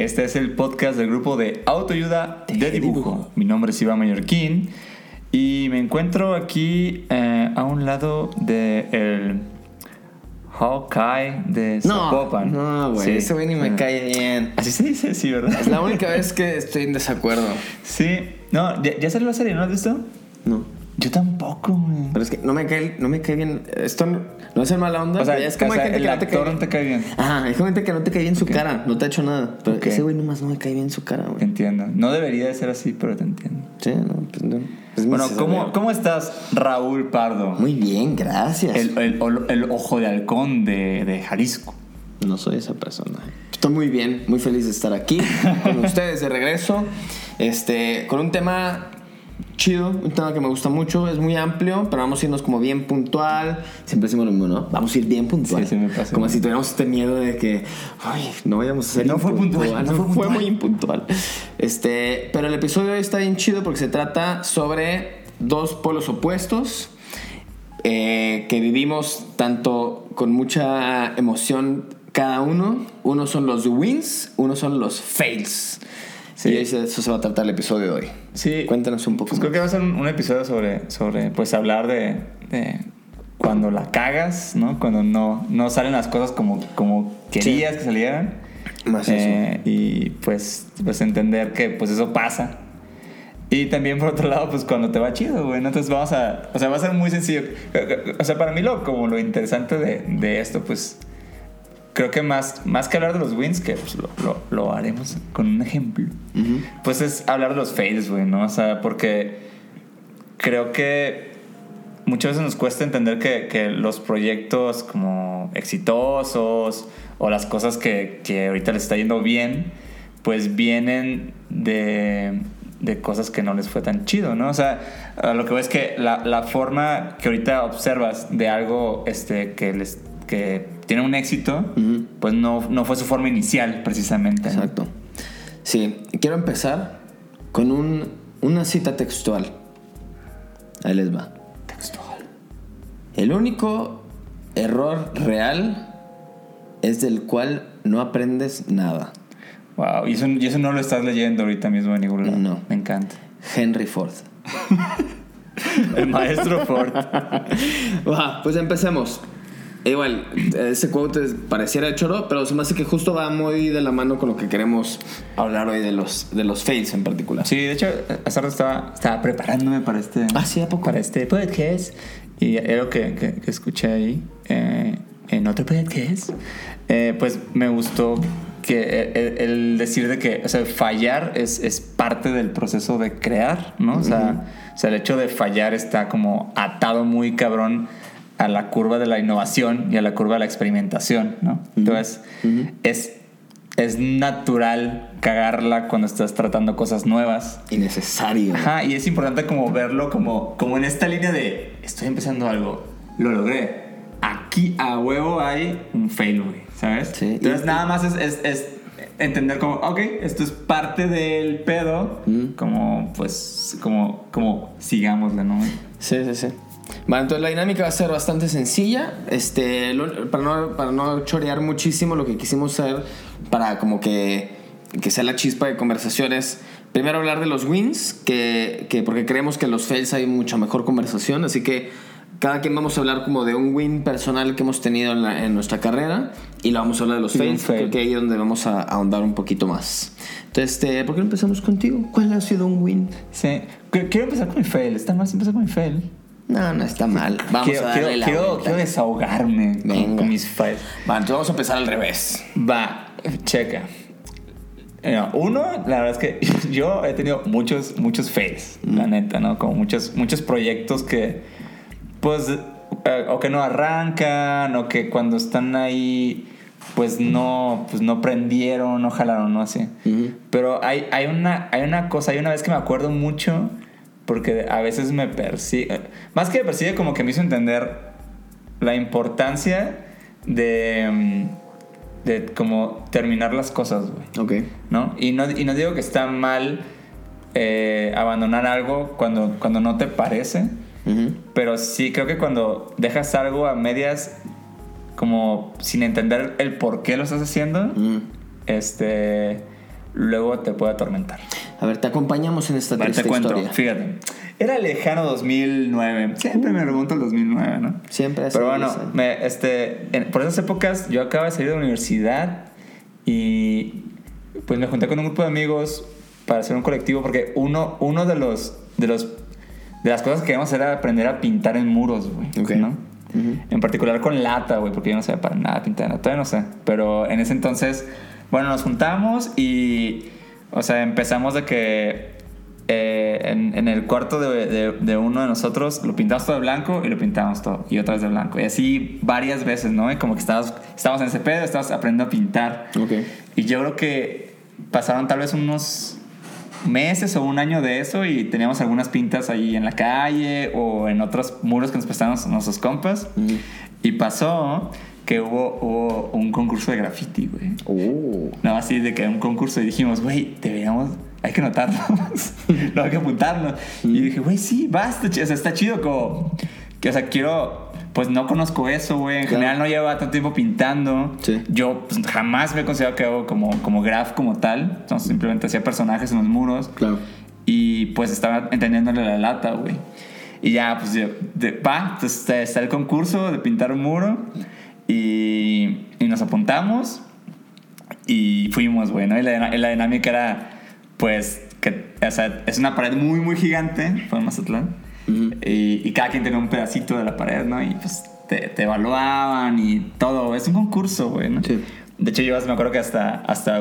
Este es el podcast del grupo de autoayuda de dibujo. Mi nombre es Iván Mallorquín y me encuentro aquí eh, a un lado del el Hawkeye de Zapopan. No, güey, ese güey ni me cae bien. Así se dice, sí, ¿verdad? Es la única vez que estoy en desacuerdo. Sí, no, ya, ya salió la serie, ¿no has visto? Yo tampoco, güey. Pero es que no me cae, no me cae bien. Esto no, no es el mala onda. O sea, es como o sea, hay gente el que no te actor cae no te cae bien. Ajá, hay gente que no te cae bien su cara. No te ha hecho nada. Pero ese güey nomás no me cae bien su cara, güey. Entiendo. No debería de ser así, pero te entiendo. Sí, no, pues no. Es Bueno, ¿cómo. ¿cómo estás, Raúl Pardo? Muy bien, gracias. El, el- el ojo de halcón de, de Jalisco. No soy esa persona. Estoy muy bien, muy feliz de estar aquí con ustedes de regreso. Este, con un tema chido, un tema que me gusta mucho, es muy amplio, pero vamos a irnos como bien puntual. Siempre decimos lo mismo, ¿no? Vamos a ir bien puntual. Sí, sí me pasa. Como si tuviéramos este miedo de que, ay, no vayamos a ser No fue puntual, no No, fue fue, puntual. muy impuntual. Este, pero el episodio está bien chido porque se trata sobre dos polos opuestos eh, que vivimos tanto con mucha emoción cada uno. Uno son los wins, uno son los fails. Sí. Y eso, eso se va a tratar el episodio de hoy. Sí. Cuéntanos un poco Pues creo que va a ser un, un episodio sobre, sobre pues hablar de, de cuando la cagas, ¿no? Cuando no, no salen las cosas como, como querías que salieran. Más Eh, y pues, pues entender que pues eso pasa. Y también por otro lado, pues cuando te va chido, güey. Entonces vamos a... O sea, va a ser muy sencillo. O sea, para mí lo, como lo interesante de, de esto, pues... Creo que más, más que hablar de los wins, que pues, lo, lo, lo haremos con un ejemplo, pues es hablar de los fails, güey, ¿no? O sea, porque creo que muchas veces nos cuesta entender que, que los proyectos como exitosos o las cosas que, que ahorita les está yendo bien, pues vienen de, de cosas que no les fue tan chido, ¿no? O sea, lo que ves que la, la forma que ahorita observas de algo este, que, les, que tiene un éxito, pues no, no fue su forma inicial, precisamente. ¿no? Exacto. Sí, quiero empezar con un, una cita textual. Ahí les va. Textual. El único error real es del cual no aprendes nada. Wow, y eso, y eso no lo estás leyendo ahorita mismo en ningún lado. No. Me encanta. Henry Ford. El maestro Ford. Va, pues empecemos. Igual, ese quote es- pareciera de choro, pero se me hace que justo va muy de la mano con lo que queremos hablar hoy de los, de los fails en particular. Sí, de hecho, hace rato estaba, estaba preparándome para este, Ah, sí, ¿a poco? para este podcast. Y lo que, que, que escuché ahí eh, en otro podcast. Eh, pues me gustó que el, el decir de que o sea, fallar es, es parte del proceso de crear, ¿no? O sea, o sea, el hecho de fallar está como atado muy cabrón a la curva de la innovación y a la curva de la experimentación, ¿no? Entonces, es, es natural cagarla cuando estás tratando cosas nuevas. Innecesario. Ajá, y es importante como verlo como, como en esta línea de estoy empezando algo, lo logré. Aquí a huevo hay un fail, güey, ¿sabes? Sí. Entonces Y- nada más es, es- es entender como, ok, esto es parte del pedo, Mm. como pues, como, como sigámosle, ¿no? Sí, sí, sí. Vale, entonces la dinámica va a ser bastante sencilla. Este, lo- para, no, para no chorear muchísimo, lo que quisimos hacer para como que, que sea la chispa de conversaciones, primero hablar de los wins, que, que porque creemos que en los fails hay mucha mejor conversación, así que cada quien vamos a hablar como de un win personal que hemos tenido en, la- en nuestra carrera y lo vamos a hablar de los fails, fail. creo que ahí es donde vamos a ahondar un poquito más. Entonces, este, ¿por qué no empezamos contigo? ¿Cuál ha sido un win? Sí. Qu- Quiero empezar con mi fail. Está mal si empezar con mi fail. No, no está mal. Vamos quiero, a darle quiero, la quiero, quiero desahogarme con, Venga. con mis fails. Va, entonces vamos a empezar al revés. Va, checa. Eh, Uno, la verdad es que yo he tenido muchos, muchos fails, la neta, ¿no? Como muchos, muchos proyectos que, pues, eh, o que no arrancan, o que cuando están ahí, pues no, pues no prendieron, no jalaron, no así. Pero hay, hay, una, hay una cosa, hay una vez que me acuerdo mucho, porque a veces me persigue, más que me persigue, como que me hizo entender la importancia de, mm, de como terminar las cosas, güey. Ok. ¿No? Y no, y no digo que está mal eh, abandonar algo cuando, cuando no te parece, pero sí creo que cuando dejas algo a medias, como sin entender el por qué lo estás haciendo, este, luego te puede atormentar. A ver, te acompañamos en esta triste te cuento, historia. fíjate. Era lejano 2009. Siempre me remonto al 2009, ¿no? Siempre Pero bueno, 10 años. me, este, en- por esas épocas yo acababa de salir de la universidad y pues me junté con un grupo de amigos para hacer un colectivo porque uno, uno de los de los de las cosas que queríamos era aprender a pintar en muros, güey, Ok. ¿no? Ujú. En particular con lata, güey, porque yo no sabía para nada pintar, todavía no sé. Pero en ese entonces, bueno, nos juntamos y, o sea, empezamos de que eh, en, en el cuarto de, de- de uno de nosotros lo pintamos todo de blanco y lo pintamos todo, y otra vez de blanco. Y así varias veces, ¿no? Y como que estábamos, estábamos en ese pedo, estábamos aprendiendo a pintar. Ok. Y yo creo que pasaron tal vez unos meses o un año de eso y teníamos algunas pintas ahí en la calle o en otros muros que nos prestaban nuestros compas. Y pasó que hubo, hubo un concurso de graffiti, güey. Oh. No, así de que un concurso y dijimos, güey, deberíamos, hay que notarnos, no hay que apuntarnos. Y dije, güey, sí, basta, o sea, está chido como, que, o sea, quiero, pues no conozco eso, güey, en Claro. general no lleva tanto tiempo pintando. Sí. Yo pues, jamás me he considerado que hago como, como graph como tal, entonces simplemente hacía personajes en los muros. Claro. Y pues estaba entendiéndole la lata, güey. Y ya, pues, yo, de, va, entonces está- está el concurso de pintar un muro. Y, y nos apuntamos. Y fuimos, güey, ¿no? Y la, dinámica era, pues, que, o sea, es una pared muy, muy gigante, fue en Mazatlán. y, y cada quien tenía un pedacito de la pared, ¿no? Y pues te, te evaluaban y todo. Es un concurso, güey, ¿no? Sí. De hecho, yo me acuerdo que hasta, hasta,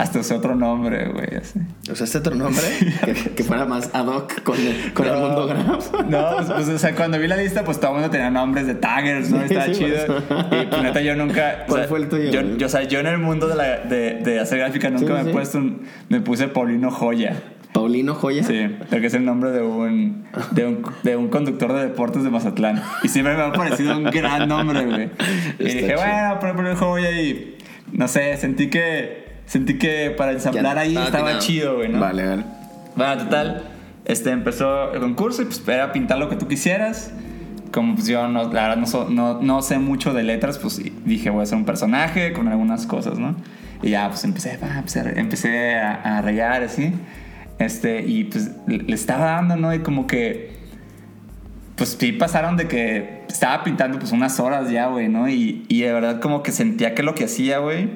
hasta usé otro nombre, güey, así. O sea, este otro nombre que, que fuera más ad hoc con el, mundo graph. No, pues, pues, o sea, cuando vi la lista, pues todo el mundo tenía nombres de taggers, ¿no? Sí, Estaba sí, chido. pues. Y pues neta, yo nunca. o ¿Cuál sea, fue el tuyo, Yo, o sea, yo en el mundo de, la, de, de hacer gráfica nunca me he puesto un- Me puse Paulino Joya. Paulino Joya. Sí, porque es el nombre de un, de un, de un conductor de deportes de Mazatlán. Y siempre me ha parecido un gran nombre, güey. Y dije, chido. bueno, poner Paulino Joya y. No sé, sentí que. Sentí que para ensamblar ahí estaba chido, güey, ¿no? Vale, vale. Bueno, total, este, empezó el concurso y pues era pintar lo que tú quisieras. Como pues yo, no, la verdad, no, so- no, no sé mucho de letras, pues dije, voy a hacer un personaje con algunas cosas, ¿no? Y ya, pues empecé, va, empecé, a- empecé a, rayar así. Este, y pues le, le estaba dando, ¿no? Y como que, pues sí pasaron de que estaba pintando pues unas horas ya, güey, ¿no? Y, y de verdad como que sentía que lo que hacía, güey,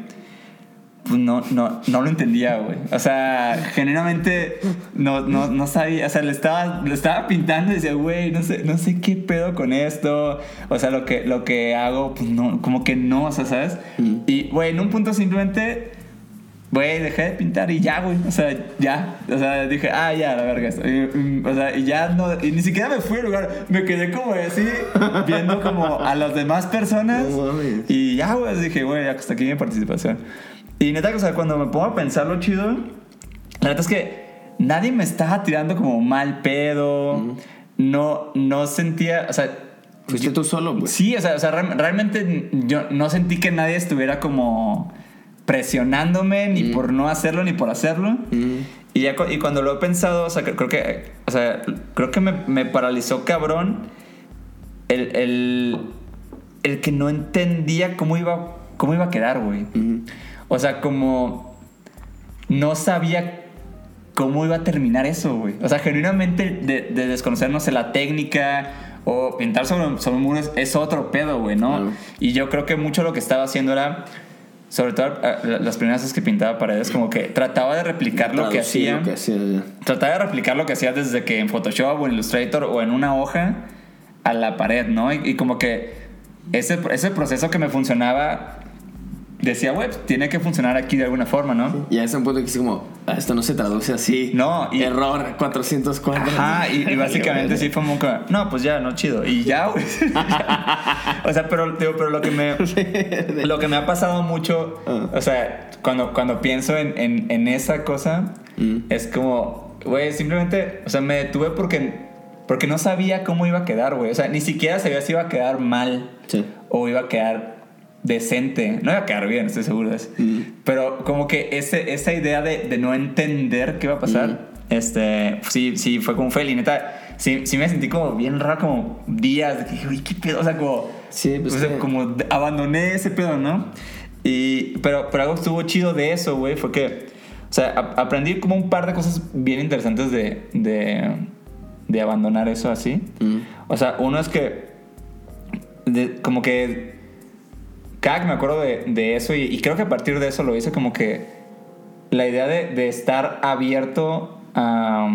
pues no, no, no lo entendía, güey. O sea, genuinamente no, no, no sabía, o sea, le estaba, le estaba pintando y decía, güey, no sé, no sé qué pedo con esto. O sea, lo que, lo que hago, pues no, como que no, o sea, ¿sabes? Mm. Y, güey, en un punto simplemente, güey, dejé de pintar y ya, güey. O sea, ya. O sea, dije, ah, ya, la verga. Y, mm, o sea, y ya no, y ni siquiera me fui al lugar. Me quedé como así, viendo como a las demás personas. No. Y ya, güey, dije, güey, hasta aquí mi participación. Y neta, o sea, cuando me pongo a pensar lo chido, la neta es que nadie me estaba tirando como mal pedo. No, no sentía, o sea, Fuiste tú solo, pues. sí, o sea, o sea, real- realmente yo no sentí que nadie estuviera como presionándome ni por no hacerlo ni por hacerlo. Y, ya, y cuando lo he pensado, o sea, creo que, o sea, creo que me, me paralizó cabrón el, el, el que no entendía cómo iba, cómo iba a quedar, güey. O sea, como no sabía cómo iba a terminar eso, güey. O sea, genuinamente de, de desconocer, no sé, la técnica o pintar sobre, sobre un muro es, otro pedo, güey, ¿no? Claro. Y yo creo que mucho lo que estaba haciendo era, sobre todo eh, las primeras veces que pintaba paredes, como que trataba de replicar lo que hacía. Lo que hacía ya. Trataba de replicar lo que hacía desde que en Photoshop o en Illustrator o en una hoja a la pared, ¿no? Y, y como que ese, ese proceso que me funcionaba, decía, güey, pues, tiene que funcionar aquí de alguna forma, ¿no? Y a ese punto que es como, "Ah, esto no se traduce así. No, y- Error 404. Ajá, y, y básicamente sí fue como no, pues ya, no chido. Y ya, güey. o sea, pero, digo, pero lo que me, lo que me ha pasado mucho, Ah. o sea, cuando, cuando pienso en, en, en esa cosa, Mm. es como, güey, simplemente, o sea, me detuve porque, porque no sabía cómo iba a quedar, güey. O sea, ni siquiera sabía si iba a quedar mal Sí. o iba a quedar decente. No iba a quedar bien, estoy seguro de eso. Mm. Pero como que ese, esa idea de, de no entender qué iba a pasar, Mm. este, sí, sí, fue como fail. Y neta, sí, sí me sentí como bien raro, como días, de que "Uy, ¿qué pedo? O sea, como, Sí, pues o sea, que- como abandoné ese pedo, ¿no? Y, pero, pero algo estuvo chido de eso, güey, fue que, o sea, a- aprendí como un par de cosas bien interesantes de, de, de abandonar eso así. Mm. O sea, uno es que, de- como que, cada que me acuerdo de, de eso, y, y creo que a partir de eso lo hice como que la idea de, de estar abierto a,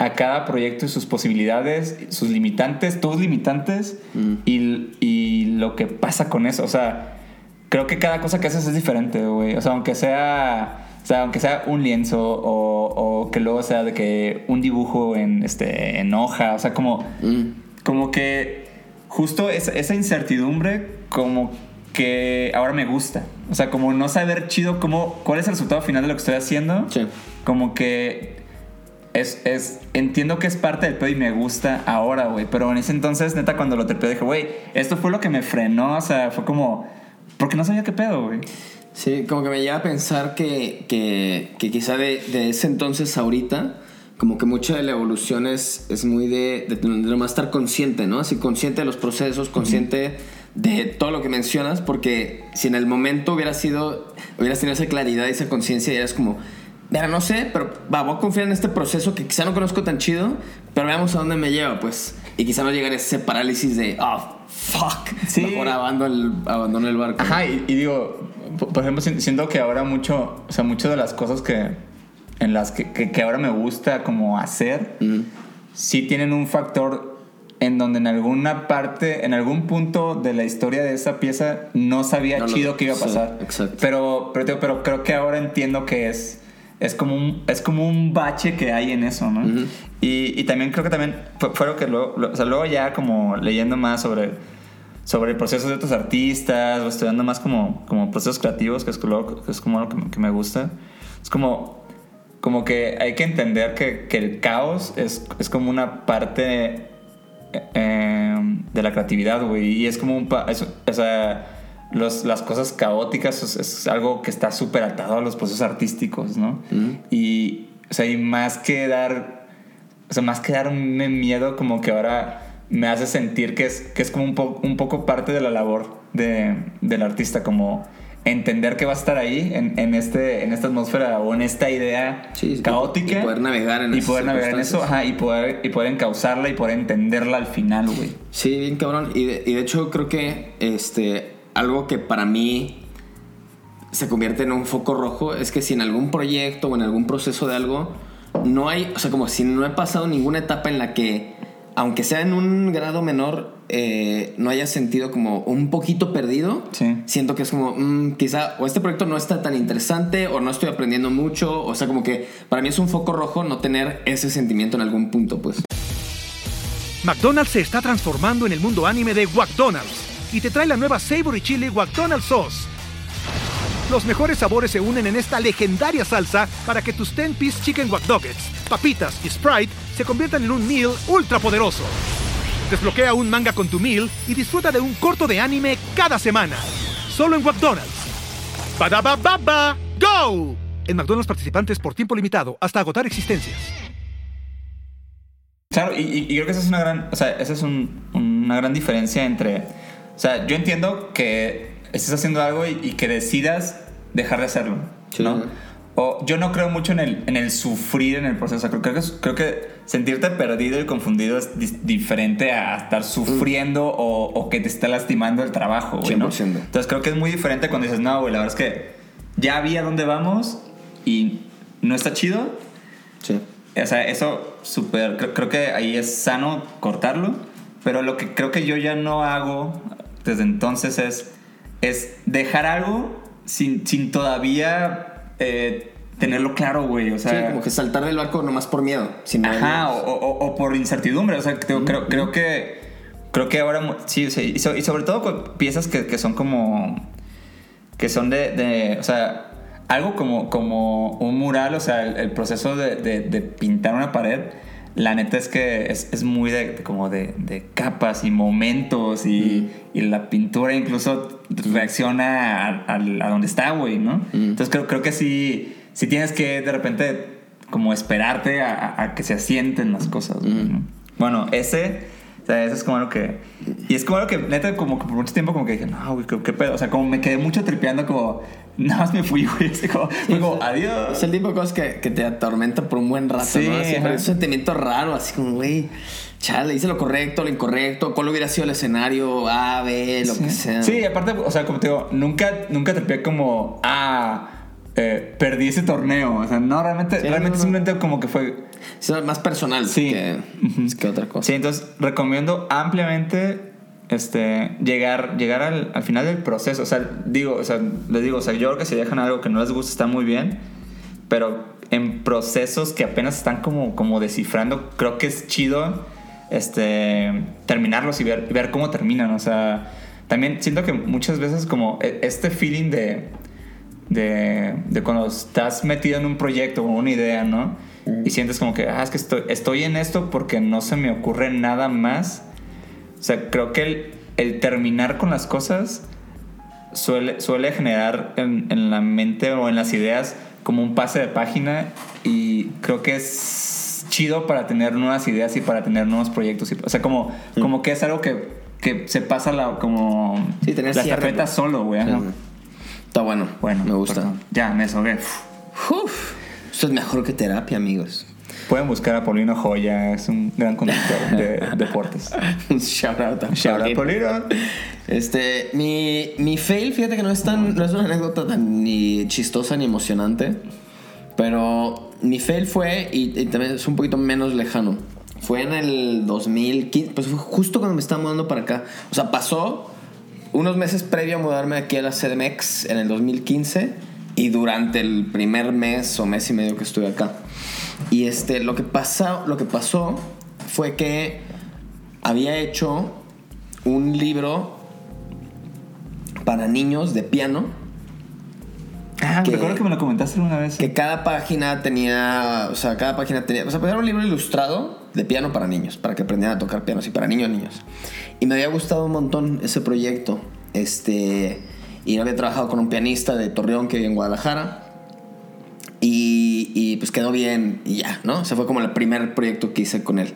a cada proyecto y sus posibilidades, sus limitantes, tus limitantes Mm. y, y lo que pasa con eso. O sea, creo que cada cosa que haces es diferente, güey. O sea, aunque sea... O sea, aunque sea un lienzo o, o que luego sea de que un dibujo en, este, en hoja, o sea, como, Mm. como que justo esa, esa incertidumbre como que ahora me gusta. O sea, como no saber chido cómo, cuál es el resultado final de lo que estoy haciendo. Sí. Como que es, es, entiendo que es parte del pedo y me gusta ahora, güey. Pero en ese entonces, neta, cuando lo trepé, dije, güey, esto fue lo que me frenó. O sea, fue como, porque no sabía qué pedo, güey. Sí, como que me lleva a pensar que, que, que quizá de, de ese entonces ahorita, como que mucha de la evolución es, es muy de, de, de nomás estar consciente, ¿no? Así consciente de los procesos, consciente de todo lo que mencionas, porque si en el momento hubiera sido, hubieras tenido esa claridad y esa conciencia y eras como, mira, no sé, pero va, voy a confiar en este proceso que quizá no conozco tan chido, pero veamos a dónde me lleva, pues. Y quizá no llegar a ese parálisis de, oh, fuck, Sí. mejor abandono el, abandono el barco. Ajá, y, y digo, por ejemplo, si- siento que ahora mucho, o sea, muchas de las cosas que, en las que, que, que ahora me gusta como hacer, Mm. sí tienen un factor en donde en alguna parte, en algún punto de la historia de esa pieza no sabía No chido qué iba a sí, pasar. exacto. Pero, pero, pero creo que ahora entiendo que es, es, como un, es como un bache que hay en eso, ¿no? Ujú. y, y también creo que también fue, fue lo que luego, lo- o sea, luego ya como leyendo más sobre, sobre procesos de otros artistas o estudiando más como, como procesos creativos, que es, lo- que es como lo que, que me gusta, es como, como que hay que entender que, que el caos es, es como una parte eh, de la creatividad, güey. Y es como un... pa- es- o sea, los- las cosas caóticas es, es algo que está súper atado a los procesos artísticos, ¿no? Y, o sea, y más que dar... O sea, más que darme miedo, como que ahora me hace sentir que es, que es como un, po- un poco parte de la labor de, del artista, como entender que va a estar ahí en, en, este, en esta atmósfera o en esta idea Sí, caótica y poder navegar en y poder navegar en eso ajá, y poder y poder encauzarla y poder entenderla al final güey Sí, bien cabrón. Y de, y de hecho creo que este, algo que para mí se convierte en un foco rojo es que si en algún proyecto o en algún proceso de algo no hay, o sea, como si no he pasado ninguna etapa en la que, aunque sea en un grado menor, eh, no haya sentido como un poquito perdido, Sí. siento que es como, mm, quizá, o este proyecto no está tan interesante, o no estoy aprendiendo mucho, o sea, como que para mí es un foco rojo no tener ese sentimiento en algún punto, pues. McDonald's se está transformando en el mundo anime de McDonald's y te trae la nueva Savory Chili McDonald's Sauce. Los mejores sabores se unen en esta legendaria salsa para que tus 10-piece chicken wack Nuggets, papitas y Sprite se conviertan en un meal ultra poderoso. Desbloquea un manga con tu meal y disfruta de un corto de anime cada semana. Solo en McDonald's. ba baba go! En McDonald's participantes por tiempo limitado hasta agotar existencias. claro y, creo que esa es una gran o sea esa es un- una gran diferencia entre o sea yo entiendo que estés haciendo algo y, y que decidas dejar de hacerlo Sí. O yo no creo mucho en el, en el sufrir en el proceso. Creo, creo, que, creo que sentirte perdido y confundido es dis- diferente a estar sufriendo o, o que te está lastimando el trabajo, güey, ¿no? 100%. Entonces creo que es muy diferente cuando dices, no, güey, la verdad es que ya vi a dónde vamos y no está chido. Sí. O sea, eso súper, creo, creo que ahí es sano cortarlo, pero lo que creo que yo ya no hago desde entonces es, es dejar algo sin, sin todavía eh, tenerlo claro, güey. O sea, sí, como que saltar del barco nomás por miedo. Sin Ajá, o, o- o por incertidumbre. O sea, creo, creo que. Creo que ahora. Sí, sí, y, so- y sobre todo con piezas que, que son como. Que son de. de- o sea, algo como, como un mural. O sea, el, el proceso de, de- de pintar una pared. La neta es que es, es muy de, como de, de capas y momentos y, y la pintura incluso reacciona a, a- a donde está, güey, ¿no? Entonces creo, creo que sí, sí tienes que de repente como esperarte a, a- a que se asienten las cosas. güey, ¿no? Bueno, ese, o sea, eso es como lo que... Y es como lo que, neta, como que por mucho tiempo como que dije, no, güey, ¿qué, pedo? O sea, como me quedé mucho tripeando como, nada más me fui, güey. Así como, adiós. Es el tipo de cosas que, que te atormenta por un buen rato, Sí, ¿no? Así, ajá. pero es un sentimiento raro, así como, güey, chale, hice lo correcto, lo incorrecto, cuál hubiera sido el escenario, A, B, lo que sea. Sí, aparte, o sea, como te digo, nunca, nunca tripeé como, ah, eh, perdí ese torneo. O sea, no, realmente, Sí, realmente no, no. simplemente como que fue... Es más personal Sí. que, que otra cosa. Sí, entonces recomiendo ampliamente este, llegar, llegar al, al final del proceso. O sea, digo, o sea, les digo, o sea, yo creo que si dejan algo que no les gusta está muy bien, pero en procesos que apenas están como, como descifrando, creo que es chido este, terminarlos y ver, y ver cómo terminan. O sea, también siento que muchas veces como e- este feeling de, de, de cuando estás metido en un proyecto o una idea, ¿no? Y sientes como que, ah, es que estoy, estoy en esto porque no se me ocurre nada más. O sea, creo que el, el terminar con las cosas suele, suele generar en, en la mente o en las ideas como un pase de página y creo que es chido para tener nuevas ideas y para tener nuevos proyectos. y- o sea, como, como que es algo que, que se pasa la, como Sí, la cierre, solo, güey. Sí. Está bueno. Bueno, me gusta. perdón. Ya, me sogué. Uf, eso es mejor que terapia, amigos. Pueden buscar a Paulino Joya, es un gran conductor de deportes. Un shout out a Shout out, Paulino. Paulino. Este, mi, mi fail, fíjate que no es tan, no es una anécdota tan ni chistosa ni emocionante, pero mi fail fue, y, y también es un poquito menos lejano, fue en el 2015, pues fue justo cuando me estaba mudando para acá. O sea, pasó unos meses previo a mudarme aquí a la CDMX en el 2015 y durante el primer mes o mes y medio que estuve acá. Y este, lo que, pasó, lo que pasó fue que había hecho un libro para niños de piano Ah, Que- recuerdo que me lo comentaste una vez. que cada página tenía, o sea, cada página tenía, o sea, pues era un libro ilustrado de piano para niños, para que aprendieran a tocar piano, así para niños, niños. Y me había gustado un montón ese proyecto, este, y había trabajado con un pianista de Torreón que vive en Guadalajara. Y, y, pues quedó bien y ya, ¿no? O sea, fue como el primer proyecto que hice con él.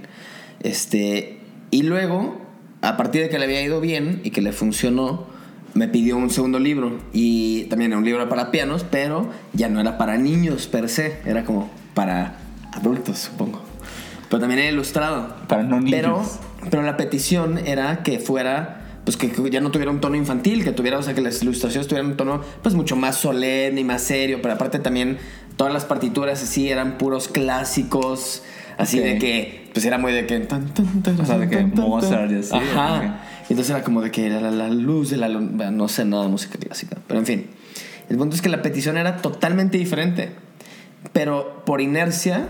Este, y luego, a partir de que le había ido bien y que le funcionó, me pidió un segundo libro. Y también un libro para pianos, pero ya no era para niños per se, era como para adultos, supongo. Pero también era ilustrado. Para no niños. Pero, pero la petición era que fuera, pues que que ya no tuviera un tono infantil, que tuviera, o sea, que las ilustraciones tuvieran un tono, pues mucho más solemne y más serio. Pero aparte también todas las partituras así eran puros clásicos. Así Ok. de que, pues era muy de que. tan, tan, tan, O sea, de que Mozart y así, Ajá. ok. Entonces era como de que la, la- la luz de la luna. No sé nada de música clásica. Pero en fin. El punto es que la petición era totalmente diferente. Pero por inercia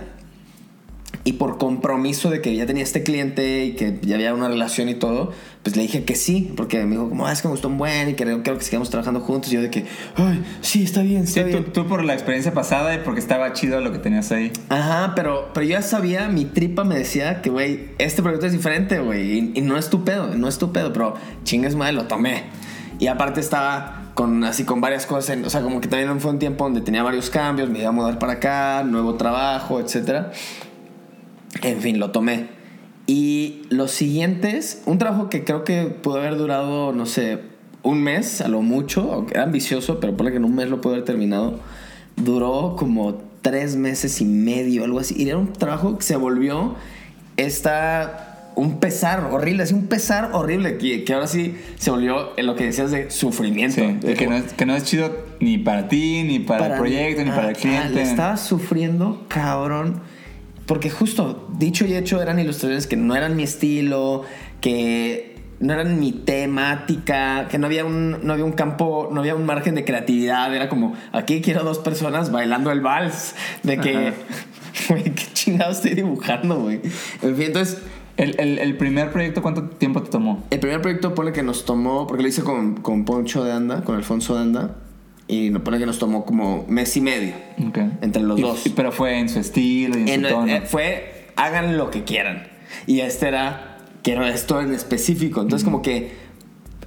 y por compromiso de que ya tenía este cliente y que ya había una relación y todo, pues le dije que sí, porque me dijo, como, ah, es que me gustó un buen y que creo que sigamos trabajando juntos. Y yo de que, ay, sí, está bien, Sí, está tú, bien. tú por la experiencia pasada y porque estaba chido lo que tenías ahí. Ajá, pero, pero yo ya sabía, mi tripa me decía que, güey, este proyecto es diferente, güey, y, y no es tu pedo, no es tu pedo, pero chingues madre, lo tomé. Y aparte estaba con, así, con varias cosas, en- o sea, como que también fue un tiempo donde tenía varios cambios, me iba a mudar para acá, nuevo trabajo, etcétera. En fin, lo tomé. Y los siguientes, un trabajo que creo que pudo haber durado, no sé, un mes a lo mucho, aunque era ambicioso, pero por que en un mes lo pudo haber terminado, duró como tres meses y medio, algo así. Y era un trabajo que se volvió esta un pesar horrible, así un pesar horrible que, que ahora sí se volvió en lo que decías de sufrimiento. Sí, De que, no es, que no es chido ni para ti, ni para, el proyecto, ni para el Ah, cliente. le estaba sufriendo, cabrón. Porque justo, dicho y hecho, eran ilustraciones que no eran mi estilo, que no eran mi temática, que no había un, no había un campo, no había un margen de creatividad. Era como, aquí quiero dos personas bailando el vals. De que, güey, qué chingado estoy dibujando, güey. En fin, entonces, El, el- el primer proyecto, ¿cuánto tiempo te tomó? el primer proyecto pone que nos tomó, porque lo hice con, con Poncho de Anda, con Alfonso de Anda, y nos pone que nos tomó como mes y medio. Ok. Entre los Y- dos. pero fue en su estilo y en, En- su tono. eh, fue hagan lo que quieran. Y este era quiero esto en específico. Entonces, como que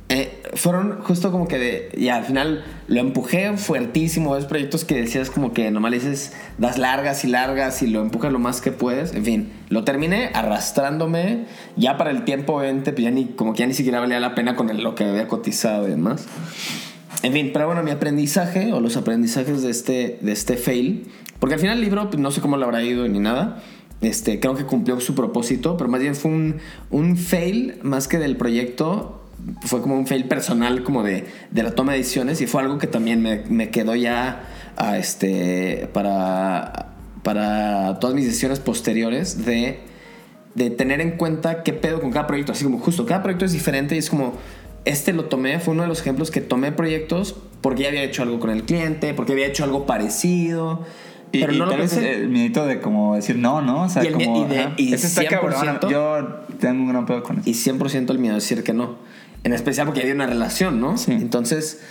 eh, fueron justo como que de. Y al final lo empujé fuertísimo. Esos proyectos que decías como que nomás le dices, das largas y largas y lo empujas lo más que puedes. En fin, lo terminé arrastrándome. Ya para el tiempo, obviamente, pues ya ni, como que ya ni siquiera valía la pena con el- lo que había cotizado y demás. En fin, pero bueno, mi aprendizaje o los aprendizajes de este, de este fail, porque al final el libro pues, no sé cómo lo habrá ido ni nada, este, creo que cumplió su propósito, pero más bien fue un, un fail más que del proyecto, fue como un fail personal como de, de la toma de decisiones y fue algo que también me, me quedó ya a este, para, para todas mis decisiones posteriores de de tener en cuenta qué pedo con cada proyecto. Así como justo, cada proyecto es diferente y es como, este lo tomé, fue uno de los ejemplos que tomé proyectos porque ya había hecho algo con el cliente, porque había hecho algo parecido. Y, pero y no lo tal vez pensé. el miedito de como decir no, ¿no? O sea, Y el mie- como. y de- ajá, y ese está cabrón. 100% Yo tengo un gran pedo con eso. Y 100% el miedo a decir que no. En especial porque había una relación, ¿no? Sí. Entonces,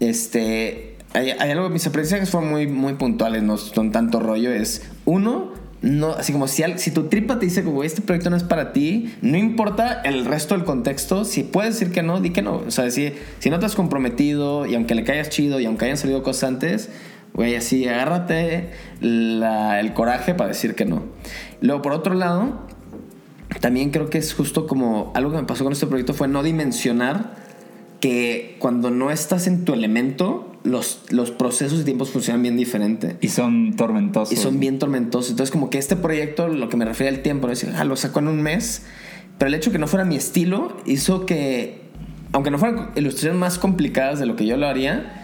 este. Hay, hay algo, mis aprendizajes fueron muy, muy puntuales, no son tanto rollo. Es uno, no, así como si, tu tripa te dice, como este proyecto no es para ti, no importa el resto del contexto, si puedes decir que no, di que no. O sea, si, si no te has comprometido y aunque le caigas chido y aunque hayan salido cosas antes, güey, así agárrate el coraje para decir que no. Luego, por otro lado, también creo que es justo como algo que me pasó con este proyecto fue no dimensionar que cuando no estás en tu elemento, los, los procesos y tiempos funcionan bien diferente. Y son tormentosos. Y son bien tormentosos. Entonces, como que este proyecto, lo que me refería al tiempo. Decía, ah, lo saco en un mes. Pero el hecho que no fuera mi estilo hizo que, aunque no fueran ilustraciones más complicadas de lo que yo lo haría,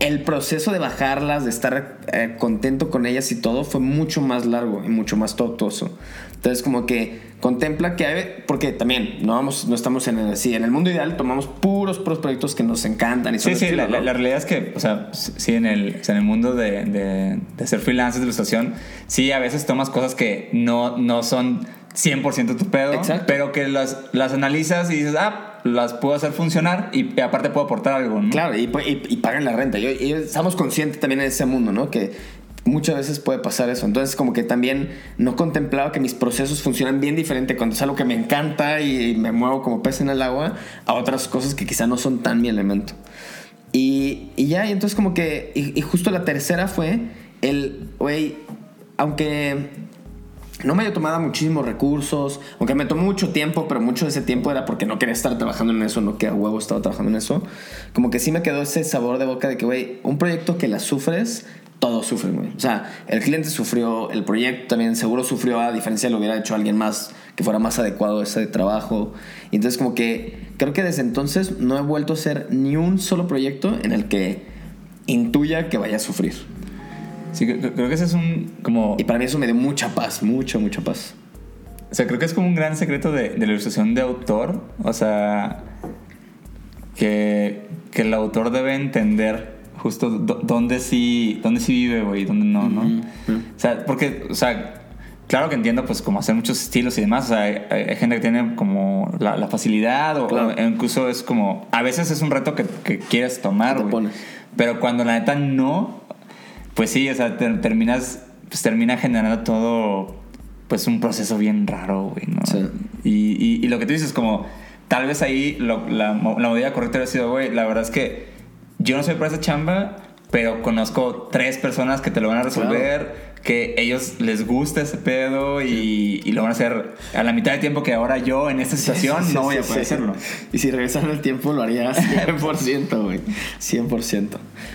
el proceso de bajarlas, de estar eh, contento con ellas y todo, fue mucho más largo y mucho más tortuoso. Entonces, como que contempla que hay, porque también no, vamos, no estamos en el, así, en el mundo ideal, tomamos puros, puros proyectos que nos encantan y son Sí, sí, la, la- ¿no? la realidad es que, o sea, sí, en el, o sea, en el mundo de, de, de ser freelancer de ilustración, sí, a veces tomas cosas que no, no son 100% tu pedo, Exacto. pero que las, las analizas y dices, ah, las puedo hacer funcionar y aparte puedo aportar algo, ¿no? Claro, y, y- y pagan la renta. Y estamos conscientes también en ese mundo, ¿no? Que muchas veces puede pasar eso. Entonces, como que también no contemplaba que mis procesos funcionan bien diferente cuando es algo que me encanta y me muevo como pez en el agua a otras cosas que quizá no son tan mi elemento. Y, y ya, y entonces como que, y, justo la tercera fue el, güey, aunque no me haya tomado muchísimos recursos, aunque me tomó mucho tiempo, pero mucho de ese tiempo era porque no quería estar trabajando en eso, no que a huevo estaba trabajando en eso. Como que sí me quedó ese sabor de boca de que, güey, un proyecto que la sufres, todos sufren, güey. O sea, el cliente sufrió, el proyecto también seguro sufrió, a diferencia de lo hubiera hecho alguien más que fuera más adecuado a ese trabajo. Y entonces, como que creo que desde entonces no he vuelto a hacer ni un solo proyecto en el que intuya que vaya a sufrir. Sí, creo, que ese es un, como, Y para mí eso me dio mucha paz, mucha, mucha paz. o sea, creo que es como un gran secreto de, de la ilustración de autor, o sea, que, que el autor debe entender justo dó- dónde sí, dónde sí vive, güey, dónde no, ¿no? O sea, porque, o sea, claro que entiendo, pues, como hacer muchos estilos y demás, o sea, hay, hay gente que tiene como la, la facilidad o, Claro. o incluso es como, a veces es un reto que, que quieres tomar, güey. Pero cuando la neta no, pues sí, o sea, ter- terminas, pues termina generando todo, pues un proceso bien raro, güey, ¿no? Sí. Y, y, y lo que tú dices, como, tal vez ahí lo- la, la medida correcta hubiera sido, güey, la verdad es que yo no soy para esa chamba, pero conozco tres personas que te lo van a resolver, que ellos les gusta ese pedo y, y lo van a hacer a la mitad de tiempo que ahora yo en esta situación Sí, sí, no voy a poder hacerlo. Y si regresara el tiempo lo haría 100%, güey. 100%.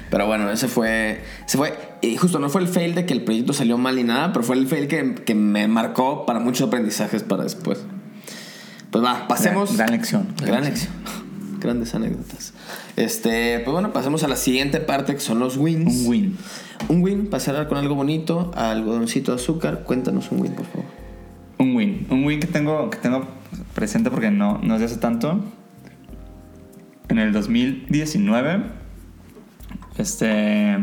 Pero bueno, ese fue, ese fue... y justo no fue el fail de que el proyecto salió mal ni nada, pero fue el fail que, que me marcó para muchos aprendizajes para después. Pues va, pasemos. Gran, gran lección. Gran lección. Grandes anécdotas. Este, pues bueno, pasemos a la siguiente parte que son los wins. Un win. Un win, cerrar con algo bonito, algodoncito de azúcar. Cuéntanos un win, por favor. Un win. Un win que tengo, que tengo presente porque no, no es de hace tanto. En el 2019, este.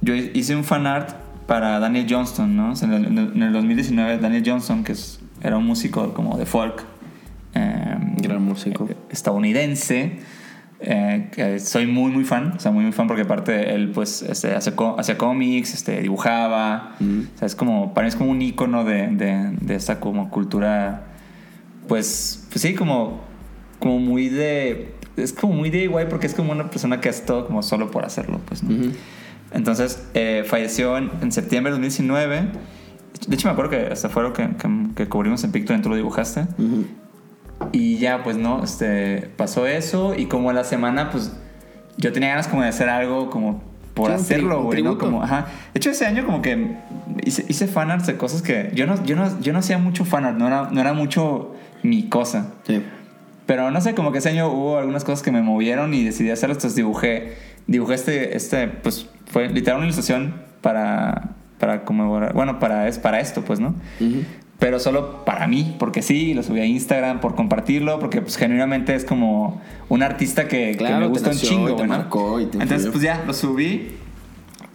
Yo hice un fanart para Daniel Johnston, ¿no? En, el, en el 2019, Daniel Johnston, que es- era un músico como de folk. Eh, Gran músico. estadounidense. eh, soy muy muy fan, o sea, muy muy fan porque aparte él pues este, hace hacía cómics, este, dibujaba, o sea, es como, para mí es como un icono de, de, de esta como cultura, pues, pues sí, como, como muy de, es como muy de guay porque es como una persona que hace todo como solo por hacerlo, pues, ¿no? Ujú. Entonces, eh, falleció en, en septiembre de 2019. De hecho, me acuerdo que hasta fue lo que, que, que cubrimos en Picture, tú lo dibujaste. Ujú. Y ya, pues no, este, pasó eso y como la semana, pues yo tenía ganas como de hacer algo como por Sí, hacerlo, güey, ¿no? Como, ajá. De hecho, ese año como que hice, hice fanarts de cosas que yo no, yo no, yo no hacía mucho fanart, no era, no era mucho mi cosa. Sí. Pero no sé, como que ese año hubo algunas cosas que me movieron y decidí hacerlo, entonces dibujé, dibujé este, este, pues fue literal una ilustración para, para conmemorar, bueno, para, es para esto, pues, ¿no? Ujú. Pero solo para mí, porque sí, lo subí a Instagram por compartirlo, porque pues genuinamente es como un artista que, me gusta un chingo, y te güey, ¿no? marcó y te Entonces pues ya, lo subí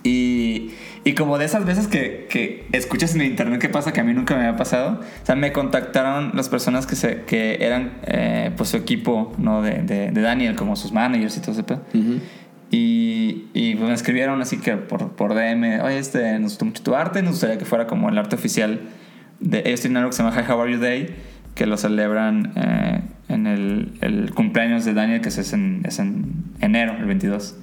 y, y como de esas veces que, que escuchas en el internet que pasa que a mí nunca me había pasado, o sea, me contactaron las personas que, se, que eran eh, pues su equipo, ¿no? De, de, de Daniel, como sus managers y todo ese pedo. Y, y pues me escribieron así que por, por DM, oye, este, nos gustó mucho tu arte, nos gustaría que fuera como el arte oficial de ellos tienen algo que se llama Hi, How Are You Day, que lo celebran eh, en el, el cumpleaños de Daniel, que es en, es en enero, el 22.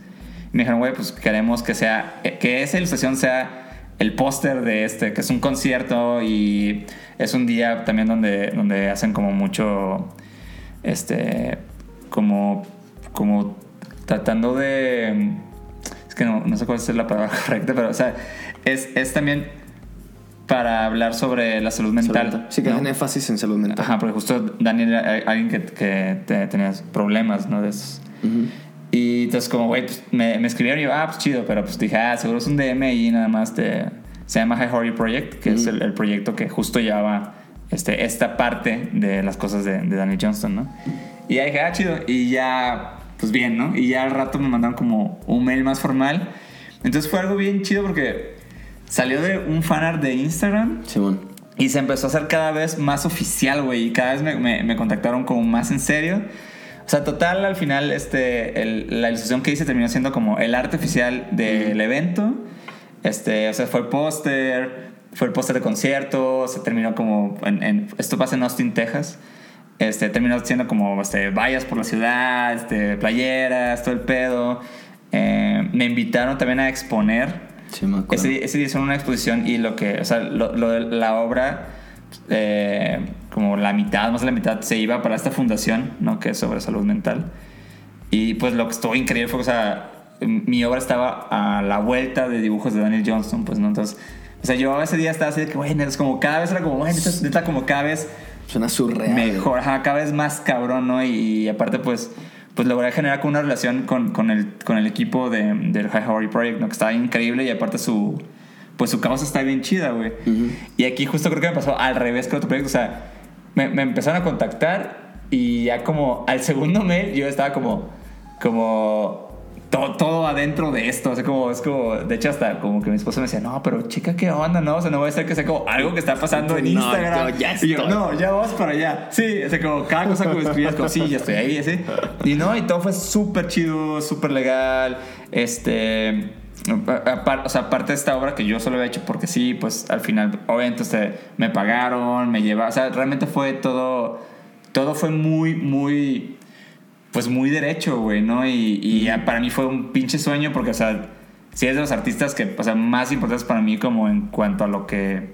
Y me dijeron, güey, pues queremos que sea, eh, que esa ilustración sea el póster de este, que es un concierto y es un día también donde, donde hacen como mucho, este, como, como tratando de, es que no, no sé cuál es la palabra correcta, pero o sea, es, es también para hablar sobre la salud mental. Sí, que ¿no? hacen énfasis en salud mental. Ajá, porque justo Daniel era alguien que, que te- tenía problemas, ¿no? De esos. Ujú. Y entonces como, güey, pues, me, me escribieron y yo, ah, pues chido, pero pues dije, ah, seguro es un DM y nada más te... Se llama High Horror Project, que es el, el proyecto que justo llevaba este, esta parte de las cosas de, de Daniel Johnston, ¿no? Y ya dije, ah, chido. Y ya, pues bien, ¿no? Y ya al rato me mandaron como un mail más formal. Entonces fue algo bien chido porque salió de un fanart de Instagram Simón. y se empezó a hacer cada vez más oficial, güey. Y cada vez me, me- me contactaron como más en serio. O sea, total, al final, este, el- la ilustración que hice terminó siendo como el arte oficial del evento. Este, o sea, fue el póster, fue el póster de concierto, se terminó como... En, en- esto pasa en Austin, Texas. Este, terminó siendo como este, vallas por la ciudad, este, playeras, todo el pedo. Eh, me invitaron también a exponer Sí, me acuerdo. ese, ese día hicieron una exposición y lo que, o sea, lo, lo de la obra, eh, como la mitad, más de la mitad, se iba para esta fundación, ¿no? Que es sobre salud mental. Y pues lo que estuvo increíble fue, o sea, mi obra estaba a la vuelta de dibujos de Daniel Johnston, pues, ¿no? Entonces, o sea, yo ese día estaba así de que, bueno, es como cada vez era como, bueno, neta, como cada vez Suena surreal. mejor, ajá, cada vez más cabrón, ¿no? Y, aparte, pues, pues logré generar como una relación con, con, el, con el equipo de, del High Horror Project, ¿no? Que estaba increíble y aparte su, pues su causa está bien chida, güey. Y aquí justo creo que me pasó al revés que otro proyecto, o sea, me, me empezaron a contactar y ya como al segundo mail yo estaba como, como todo, todo adentro de esto, sea, como, es como, de hecho hasta como que mi esposa me decía, no, pero chica, ¿qué onda? No, o sea, no va a ser que sea como algo que está pasando en No, Instagram. yo ya Y yo, estoy. no, ya vamos para allá. Sí, o sea, como cada cosa que me escribías, como, sí, ya estoy ahí, así. Y no, y todo fue súper chido, súper legal. Este. o sea, aparte de esta obra que yo solo había hecho porque sí, pues al final, obviamente, este, me pagaron, me llevaron. O sea, realmente fue todo. Todo fue muy, muy. Pues muy derecho, güey, ¿no? Y, y para mí fue un pinche sueño porque, o sea, sí es de los artistas que, o sea, más importantes para mí como en cuanto a lo que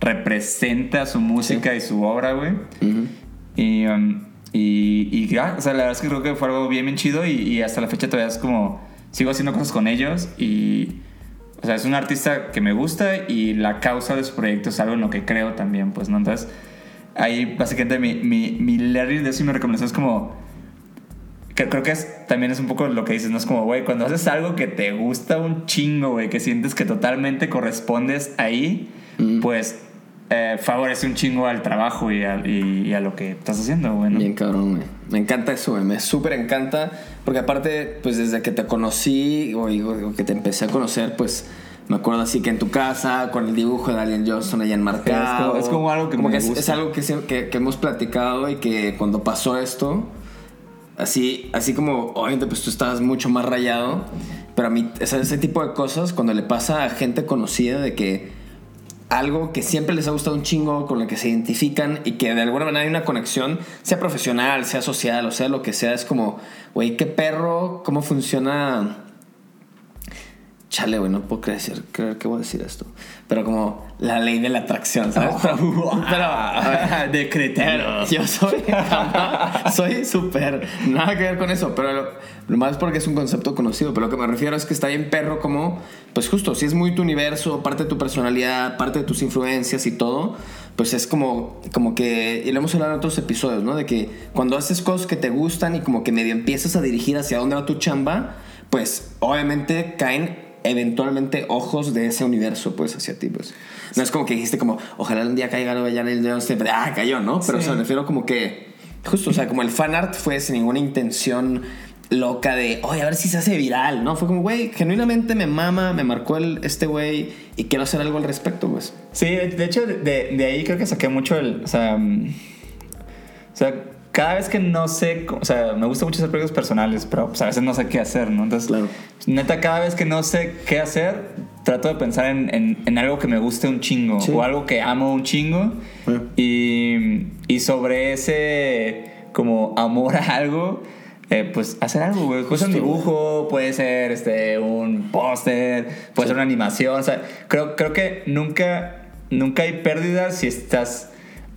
representa su música y su obra, güey. Ujú. Y, um, y, y o sea, la verdad es que creo que fue algo bien, bien chido y, y hasta la fecha todavía es como, sigo haciendo cosas con ellos y, o sea, es un artista que me gusta y la causa de su proyecto es algo en lo que creo también, pues, ¿no? Entonces, ahí básicamente mi, mi, mi Larry de eso y mi recomendación es como, que creo que es, también es un poco lo que dices, ¿no? Es como, güey, cuando haces algo que te gusta un chingo, güey, que sientes que totalmente correspondes ahí, pues eh, favorece un chingo al trabajo y a, y- y a lo que estás haciendo, güey. ¿no? Bien cabrón, güey. Me encanta eso, güey. Me súper encanta. Porque aparte, pues desde que te conocí o, o que te empecé a conocer, pues me acuerdo así que en tu casa, con el dibujo de Alien Johnson allá enmarcado. Es como- es como algo que me es, gusta. es algo que, que, que hemos platicado y que cuando pasó esto, así, así como obviamente pues tú estabas mucho más rayado, pero a mí ese, ese tipo de cosas, cuando le pasa a gente conocida de que algo que siempre les ha gustado un chingo, con lo que se identifican y que de alguna manera hay una conexión, sea profesional, sea social, o sea lo que sea, es como, güey, qué perro, cómo funciona. Chale, güey, no puedo creer, creer que voy a decir esto. Pero como la ley de la atracción, ¿sabes? Pero, pero- de criterio. yo soy soy súper nada que ver con eso pero lo, lo más porque es un concepto conocido pero lo que me refiero es que está bien perro como pues justo si es muy tu universo parte de tu personalidad parte de tus influencias y todo pues es como como que y lo hemos hablado en otros episodios no de que cuando haces cosas que te gustan y como que medio empiezas a dirigir hacia dónde va tu chamba pues obviamente caen eventualmente ojos de ese universo pues hacia ti pues. No es como que dijiste como ojalá un día caiga allá en el Johnson pero ah cayó no pero o sea, me refiero como que justo o sea como el fan art fue sin ninguna intención loca de oye a ver si se hace viral no fue como güey genuinamente me mama me marcó el, este güey y quiero hacer algo al respecto pues. Sí, de hecho, de, de ahí creo que saqué mucho el. O sea, mm, o sea, cada vez que no sé. O sea, me gusta mucho hacer proyectos personales, pero pues, a veces no sé qué hacer, ¿no? Entonces, Claro. neta, cada vez que no sé qué hacer, trato de pensar en, en- en algo que me guste un chingo Sí. o algo que amo un chingo. Y, y sobre ese, como, amor a algo. eh, pues hacer algo, güey. Puede ser un dibujo, puede ser este, un póster, puede ser una animación. O sea, creo, creo que nunca, nunca hay pérdida si estás,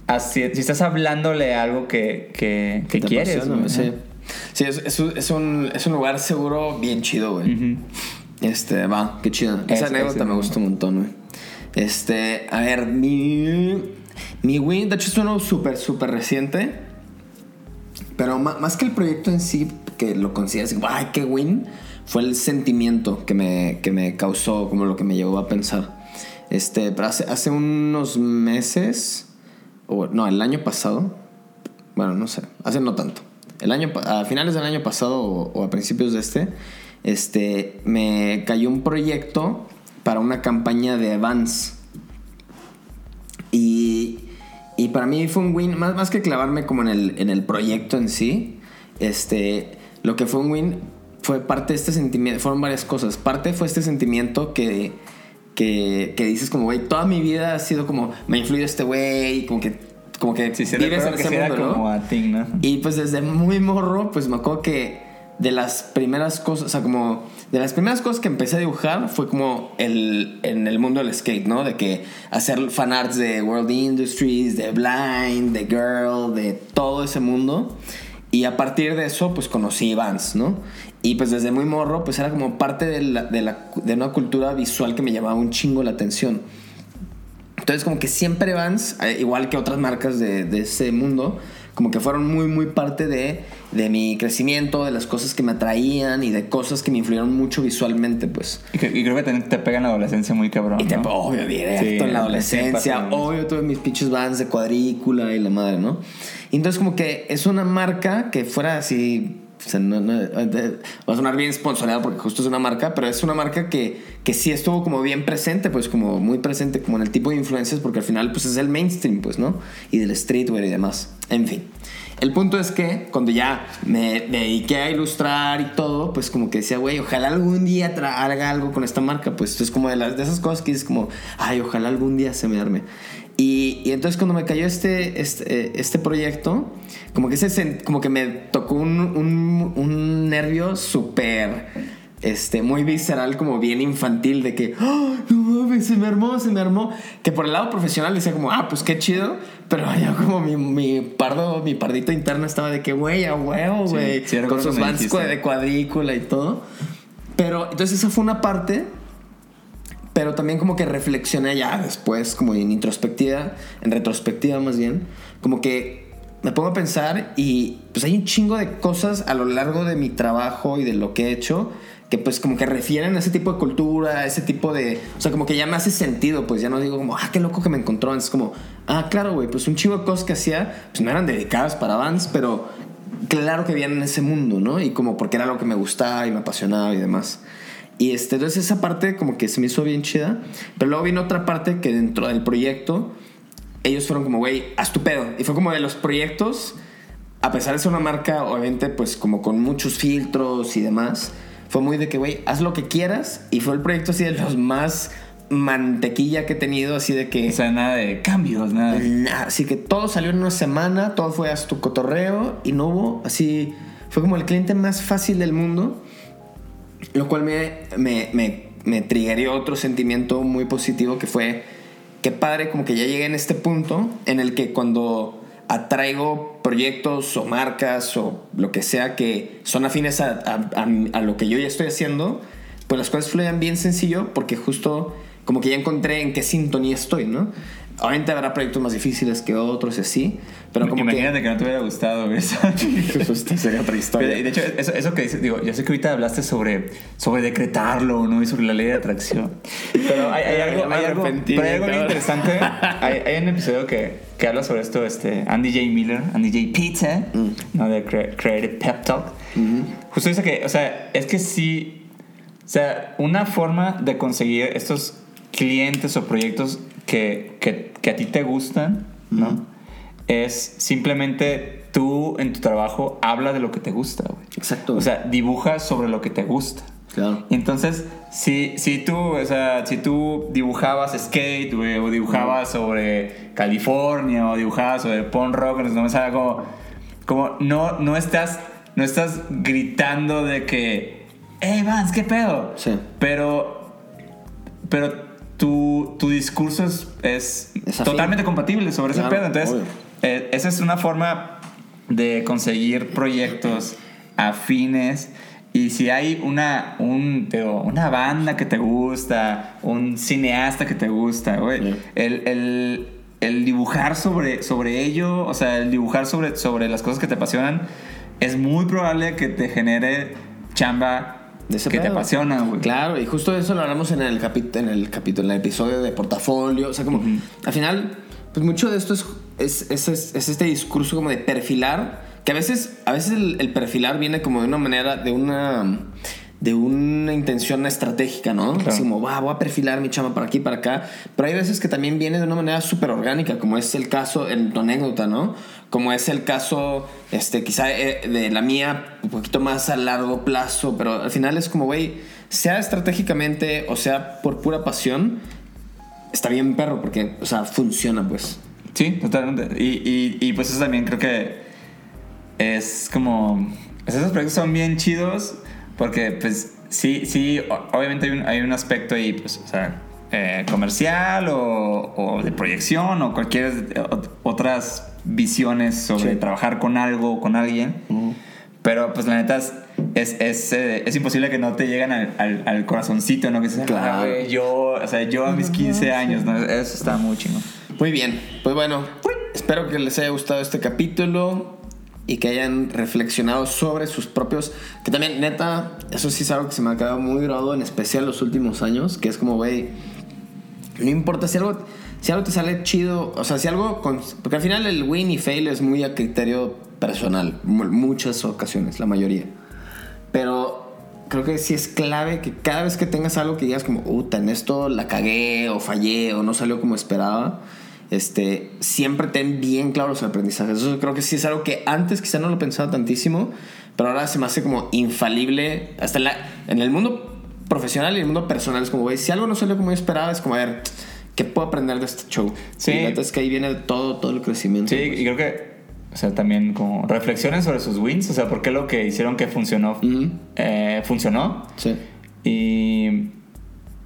así- si estás hablándole algo que, que, quieres. apasiona, güey. sí sí es, es un- es un, es un lugar seguro bien chido güey Ujú. Este, va, qué chido. Esa Es- anécdota me gustó un montón, güey. Este, a ver, mi. Mi win, de hecho, es uno súper, súper reciente. Pero más que el proyecto en sí, que lo consideras ay, qué win, fue el sentimiento que me, que me causó, como lo que me llevó a pensar. Este, pero hace, hace unos meses, no, el año pasado, bueno, no sé, hace no tanto. El año, a finales del año pasado o, o a principios de este, este, me cayó un proyecto para una campaña de Vans. Y, y para mí fue un win, más, más que clavarme como en el, en el proyecto en sí, este, lo que fue un win fue parte de este sentimiento, fueron varias cosas. Parte fue este sentimiento que, que, que dices como, güey, toda mi vida ha sido como, me ha influido este güey, como que, como que Sí, vives en ese mundo, ¿no? como a thing, ¿no? Y pues desde muy morro, pues me acuerdo que de las primeras cosas, o sea, como de las primeras cosas que empecé a dibujar fue como el, en el mundo del skate, ¿no? De que hacer fanarts de World Industries, de Blind, de Girl, de todo ese mundo. Y a partir de eso, pues conocí Vans, ¿no? Y pues desde muy morro, pues era como parte de, la, de, la, de una cultura visual que me llamaba un chingo la atención. Entonces, como que siempre Vans, eh, igual que otras marcas de, de ese mundo, como que fueron muy, muy parte de, de mi crecimiento, de las cosas que me atraían y de cosas que me influyeron mucho visualmente, pues. Y, cre- y creo que también te pega en la adolescencia muy cabrón. Y te, ¿no? obvio, directo Sí, en la adolescencia, obvio tuve mis pinches vans de cuadrícula y la madre, ¿no? Y entonces como que es una marca que fuera así, o sea, no, no- eh, va a sonar bien sponsoreado porque justo es una marca, pero es una marca que, que sí estuvo como bien presente, pues como muy presente como en el tipo de influencias porque al final pues es el mainstream, pues, ¿no? Y del streetwear y demás. En fin. El punto es que cuando ya me dediqué a ilustrar y todo, pues como que decía, güey, ojalá algún día haga algo con esta marca. Pues es como de, las, de esas cosas que dices como, ay, ojalá algún día se me arme. Y, y entonces cuando me cayó este, este, eh, este proyecto, como que, ese, como que me tocó un, un, un nervio súper este, muy visceral, como bien infantil, de que, ¡Ah, no mames, se me armó, se me armó. Que por el lado profesional decía como, ah, pues qué chido, pero ya como mi, mi pardo, mi pardito interno estaba de que, güey, a huevo, güey, sí, con sus dijiste. de cuadrícula y todo. Pero entonces esa fue una parte, pero también como que reflexioné ya después, como en introspectiva, en retrospectiva más bien, como que me pongo a pensar y pues hay un chingo de cosas a lo largo de mi trabajo y de lo que he hecho que pues como que refieren a ese tipo de cultura, a ese tipo de... O sea, como que ya me hace sentido, pues ya no digo como, ah, qué loco que me encontró. Es como, ah, claro, güey, pues un chingo de cosas que hacía, pues no eran dedicadas para Vans, pero claro que vienen en ese mundo, ¿no? Y como porque era lo que me gustaba y me apasionaba y demás. Y este, entonces esa parte como que se me hizo bien chida. Pero luego vino otra parte que dentro del proyecto, ellos fueron como, güey, haz tu pedo. Y fue como de los proyectos, a pesar de ser una marca, obviamente, pues como con muchos filtros y demás, fue muy de que, güey, haz lo que quieras. Y fue el proyecto así de los más mantequilla que he tenido, así de que... O sea, nada de cambios, nada. Nada, así que todo salió en una semana, todo fue hasta tu cotorreo y no hubo, así, fue como el cliente más fácil del mundo, lo cual me, me, me, me triggerió otro sentimiento muy positivo que fue, qué padre como que ya llegué en este punto en el que cuando atraigo proyectos o marcas o lo que sea que son afines a, a- a- lo que yo ya estoy haciendo, pues las cosas fluyen bien sencillo porque justo como que ya encontré en qué sintonía estoy, ¿no? Obviamente habrá proyectos más difíciles que otros y así, pero como Imagínate que... no te hubiera gustado eso. que... Justo sería otra Pero, historia. y de hecho, eso, eso que dices, digo, yo sé que ahorita hablaste sobre, sobre decretarlo, ¿no? Y sobre la ley de atracción. Pero hay, hay algo, hay algo, pero hay algo interesante. Hay, hay un episodio que, que habla sobre esto, este, Andy J. Miller, Andy J. Pizza, ¿no? De Cre- Creative Pep Talk. Justo dice que, o sea, es que sí, o sea, una forma de conseguir estos clientes o proyectos que, que, que a ti te gustan, ¿no? Es simplemente tú en tu trabajo habla de lo que te gusta, güey. Exacto. O sea, dibuja sobre lo que te gusta. claro. Entonces, si, si tú, o sea, si tú dibujabas skate, güey, o dibujabas sobre California, o dibujabas sobre punk rock, no me sabe como, como no, no estás, no estás gritando de que, hey Vance, ¿qué pedo? Sí. Pero, pero tu, tu discurso es, es totalmente compatible sobre Claro, ese pedo. Entonces, eh, esa es una forma de conseguir proyectos afines. Y si hay una, un, digo, una banda que te gusta, un cineasta que te gusta, güey, el, el- el dibujar sobre, sobre ello, o sea, el dibujar sobre, sobre las cosas que te apasionan, es muy probable que te genere chamba De ese que te pedo. apasiona, güey. Claro, y justo eso lo hablamos en el, en el capítulo, en el episodio de portafolio. O sea, como al final, pues mucho de esto es, es, es- es- es este discurso como de perfilar, que a veces, a veces el, el perfilar viene como de una manera, de una de una intención estratégica, ¿no? Claro. Así como, va, voy a perfilar mi chama para aquí, para acá. Pero hay veces que también viene de una manera súper orgánica, como es el caso en tu anécdota, ¿no? Como es el caso, este, quizá eh, de la mía, un poquito más a largo plazo, pero al final es como, güey, sea estratégicamente o sea por pura pasión, está bien perro, porque, o sea, funciona, pues. Sí, totalmente. Y, y, pues eso también creo que es como... pues esos proyectos son bien chidos porque pues sí, sí, obviamente hay un, hay un aspecto ahí, pues, o sea, eh, comercial o, o de proyección o cualquier otras visiones sobre Sí. trabajar con algo o con alguien. Pero pues la neta es, es, es, eh, es imposible que no te lleguen al, al, al corazoncito, ¿no? Que dices, Claro. "Ah, güey, yo, o sea, yo a mis 15 años, ¿no? Eso está muy chingón. Muy bien, pues bueno, espero que les haya gustado este capítulo y que hayan reflexionado sobre sus propios, que también neta, eso sí es algo que se me ha quedado muy grabado, en especial los últimos años, que es como, güey, no importa si algo, si algo te sale chido, o sea, si algo, con- porque al final el win y fail es muy a criterio personal, mu- muchas ocasiones, la mayoría. Pero creo que sí es clave que cada vez que tengas algo que digas como, puta, en esto la cagué o fallé o no salió como esperaba, este, siempre ten bien claros los aprendizajes. Eso creo que sí es algo que antes quizá no lo pensaba tantísimo, pero ahora se me hace como infalible. Hasta en, la- en el mundo profesional y el mundo personal es como, güey, si algo no salió como yo esperaba, es como, a ver, ¿qué puedo aprender de este show? Sí. Y es que ahí viene todo, todo el crecimiento. Sí, pues. y creo que, o sea, también como reflexionen sobre sus wins, o sea, por qué lo que hicieron que funcionó, eh, funcionó. Sí. Y,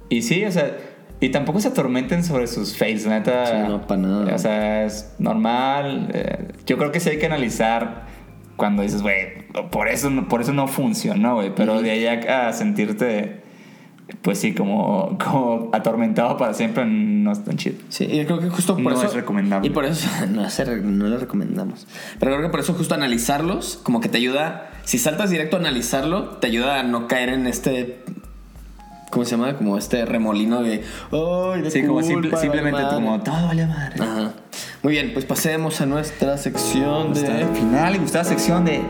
y sí, o sea, y tampoco se atormenten sobre sus fails, neta. Sí, no, pa' nada. O sea, es normal. eh, yo creo que sí hay que analizar cuando dices, güey, por eso, no- por eso no funcionó, güey. Pero de allá a sentirte, pues sí, como, como atormentado para siempre, no es tan chido. Sí, y creo que justo por No eso. es recomendable. Y por eso no, no lo recomendamos. Pero creo que por eso, justo analizarlos, como que te ayuda. Si saltas directo a analizarlo, te ayuda a no caer en este. ¿Cómo se llama? Como este remolino de. ¡Ay, de Sí, como simple- simplemente madre". como todo vale madre. Ajá. Muy bien, pues pasemos a nuestra sección de. Final y gustaba sección de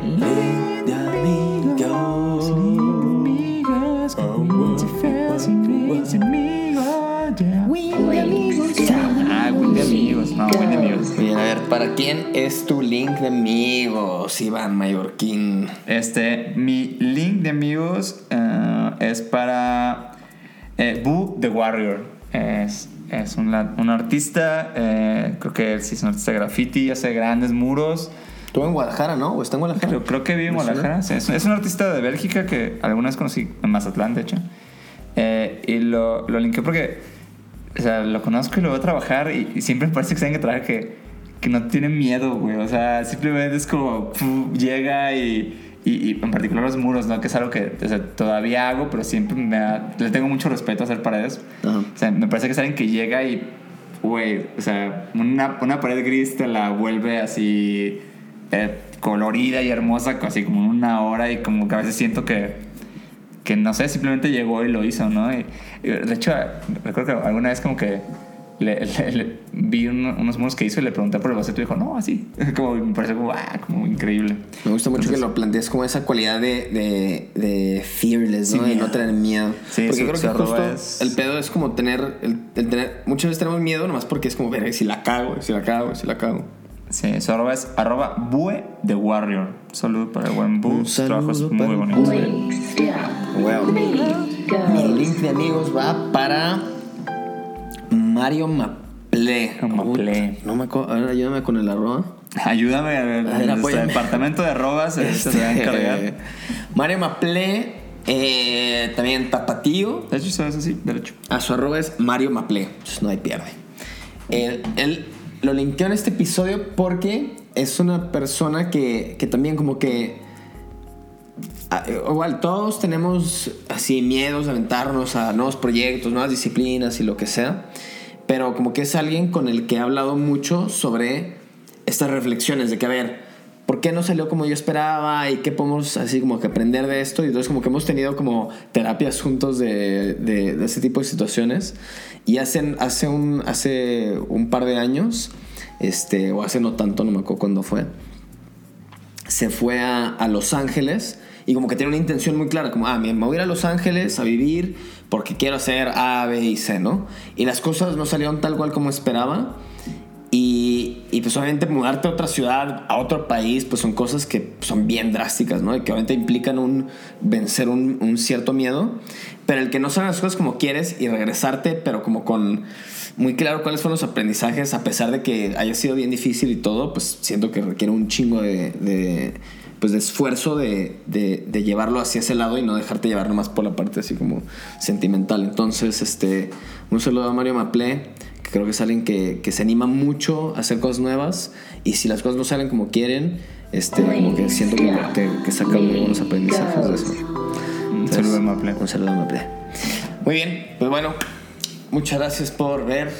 Ah, Win de amigos, no, Win de amigos. Bien, a ver, ¿para quién es tu link de amigos, Iván Mallorquín? Este, mi link de amigos eh, es para eh, Boo the Warrior. Es, es un, un artista, eh, creo que él sí es un artista de graffiti, hace grandes muros. Tú en Guadalajara, ¿no? ¿O está en Guadalajara? Creo, creo que vive en Guadalajara. sí, es, es un artista de Bélgica que alguna vez conocí en Mazatlán, de hecho. Eh, y lo, lo linké porque, o sea, lo conozco y lo veo trabajar y, y siempre me parece que saben que trabaja que, que no tiene miedo, güey. O sea, simplemente es como llega y, y, y en particular los muros, ¿no? Que es algo que o sea, todavía hago, pero siempre me da- le tengo mucho respeto a hacer paredes. Ajá. O sea, me parece que es alguien que llega y, güey, o sea, una, una pared gris te la vuelve así eh, colorida y hermosa, así como en una hora y como que a veces siento que, que no sé, simplemente llegó y lo hizo, ¿no? Y, y de hecho, recuerdo que alguna vez como que le, le- le- vi un- unos muros que hizo y le pregunté por el boceto y dijo, no, así. Como me pareció como, ah, como increíble. Me gusta mucho Entonces, que lo plantees como esa cualidad de, de, de fearless, ¿no? Sin de no tener miedo. Sí, porque su- creo que justo es- el pedo es como tener, el, el tener. Muchas veces tenemos miedo nomás porque es como, ver, si la cago, si la cago, si la cago. Sí, su arroba es arroba bue the warrior. Saludo para el buen Bue. Un Su trabajo es saludo muy para Mi link de amigos va para Mario Maple. Maple. No me acuerdo, a ver, ayúdame con el arroba. Ayúdame a ver, A ver, nuestro apóyame. departamento de arrobas se va a encargar. Este, Mario Maple, eh, también Tapatío. De hecho, sabes así, derecho. A su arroba es Mario Maple. Entonces no hay pierde. Él, él lo linkeó en este episodio porque es una persona que, que también como que... ah, Igual, todos tenemos así miedos de aventarnos a nuevos proyectos, nuevas disciplinas y lo que sea. Pero como que es alguien con el que he hablado mucho sobre estas reflexiones de que, a ver, ¿por qué no salió como yo esperaba? ¿Y qué podemos así como que aprender de esto? Y entonces como que hemos tenido como terapias juntos de, de, de ese tipo de situaciones. Y hace, hace, un, hace un par de años, este, o hace no tanto, no me acuerdo cuándo fue, se fue a, a Los Ángeles y como que tiene una intención muy clara, como, ah, me voy a ir a Los Ángeles a vivir porque quiero hacer A, B y C, ¿no? Y las cosas no salieron tal cual como esperaba. Y, y pues obviamente mudarte a otra ciudad, a otro país, pues son cosas que son bien drásticas, ¿no? Y que obviamente implican un vencer un, un cierto miedo. Pero el que no salgan las cosas como quieres y regresarte, pero como con muy claro cuáles fueron los aprendizajes, a pesar de que haya sido bien difícil y todo, pues siento que requiere un chingo de, de, pues de esfuerzo de, de, de llevarlo hacia ese lado y no dejarte llevar nomás por la parte así como sentimental. Entonces, este, un saludo a Mario Maple, que creo que es alguien que, que se anima mucho a hacer cosas nuevas y si las cosas no salen como quieren, este, como que siento que, que, que saca muy buenos aprendizajes de eso. Un saludo a Maple. Un saludo a Maple. Muy bien, pues bueno, muchas gracias por ver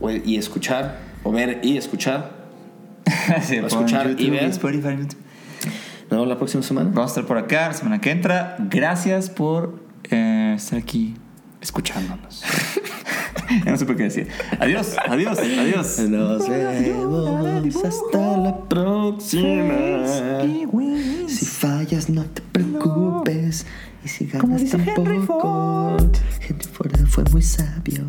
o- y escuchar, o ver y escuchar. Sí, escuchar y YouTube, ver. Spotify, YouTube. Nos vemos la próxima semana. Vamos a estar por acá la semana que entra. Gracias por eh, estar aquí escuchándonos. no supe qué decir. Adiós, adiós, adiós. Nos vemos hasta la próxima. Si fallas, no te preocupes. Y si ganas tampoco. Henry Ford fue muy sabio.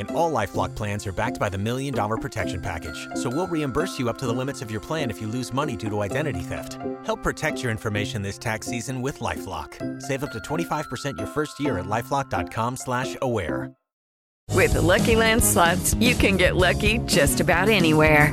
And all Lifelock plans are backed by the Million Dollar Protection Package. So we'll reimburse you up to the limits of your plan if you lose money due to identity theft. Help protect your information this tax season with LifeLock. Save up to 25% your first year at LifeLock.com slash aware. With the Lucky Land slots, you can get lucky just about anywhere.